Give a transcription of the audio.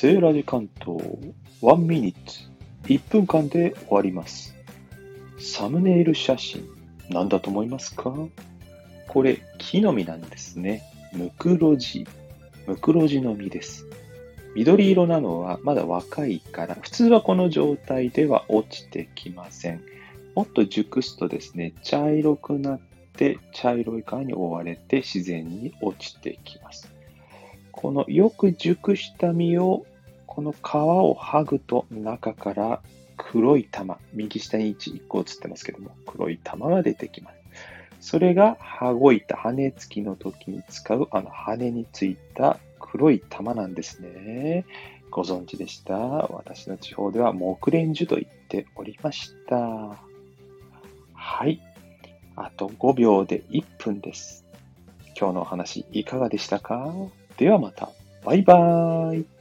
セーラジ関東1ミニッツ1分間で終わります。サムネイル写真何だと思いますか？これ木の実なんですね。ムクロジ。ムクロジの実です。緑色なのはまだ若いから、普通はこの状態では落ちてきません。もっと熟すとですね、茶色くなって茶色い皮に覆われて自然に落ちてきます。このよく熟した実をこの皮を剥ぐと中から黒い玉、右下に1、1個映ってますけども、黒い玉が出てきます。それが羽子板、羽付きの時に使うあの羽についた黒い玉なんですね。ご存知でした？私の地方では木蓮樹と言っておりました。はい。あと5秒で1分です。今日のお話いかがでしたか？ではまた。バイバーイ。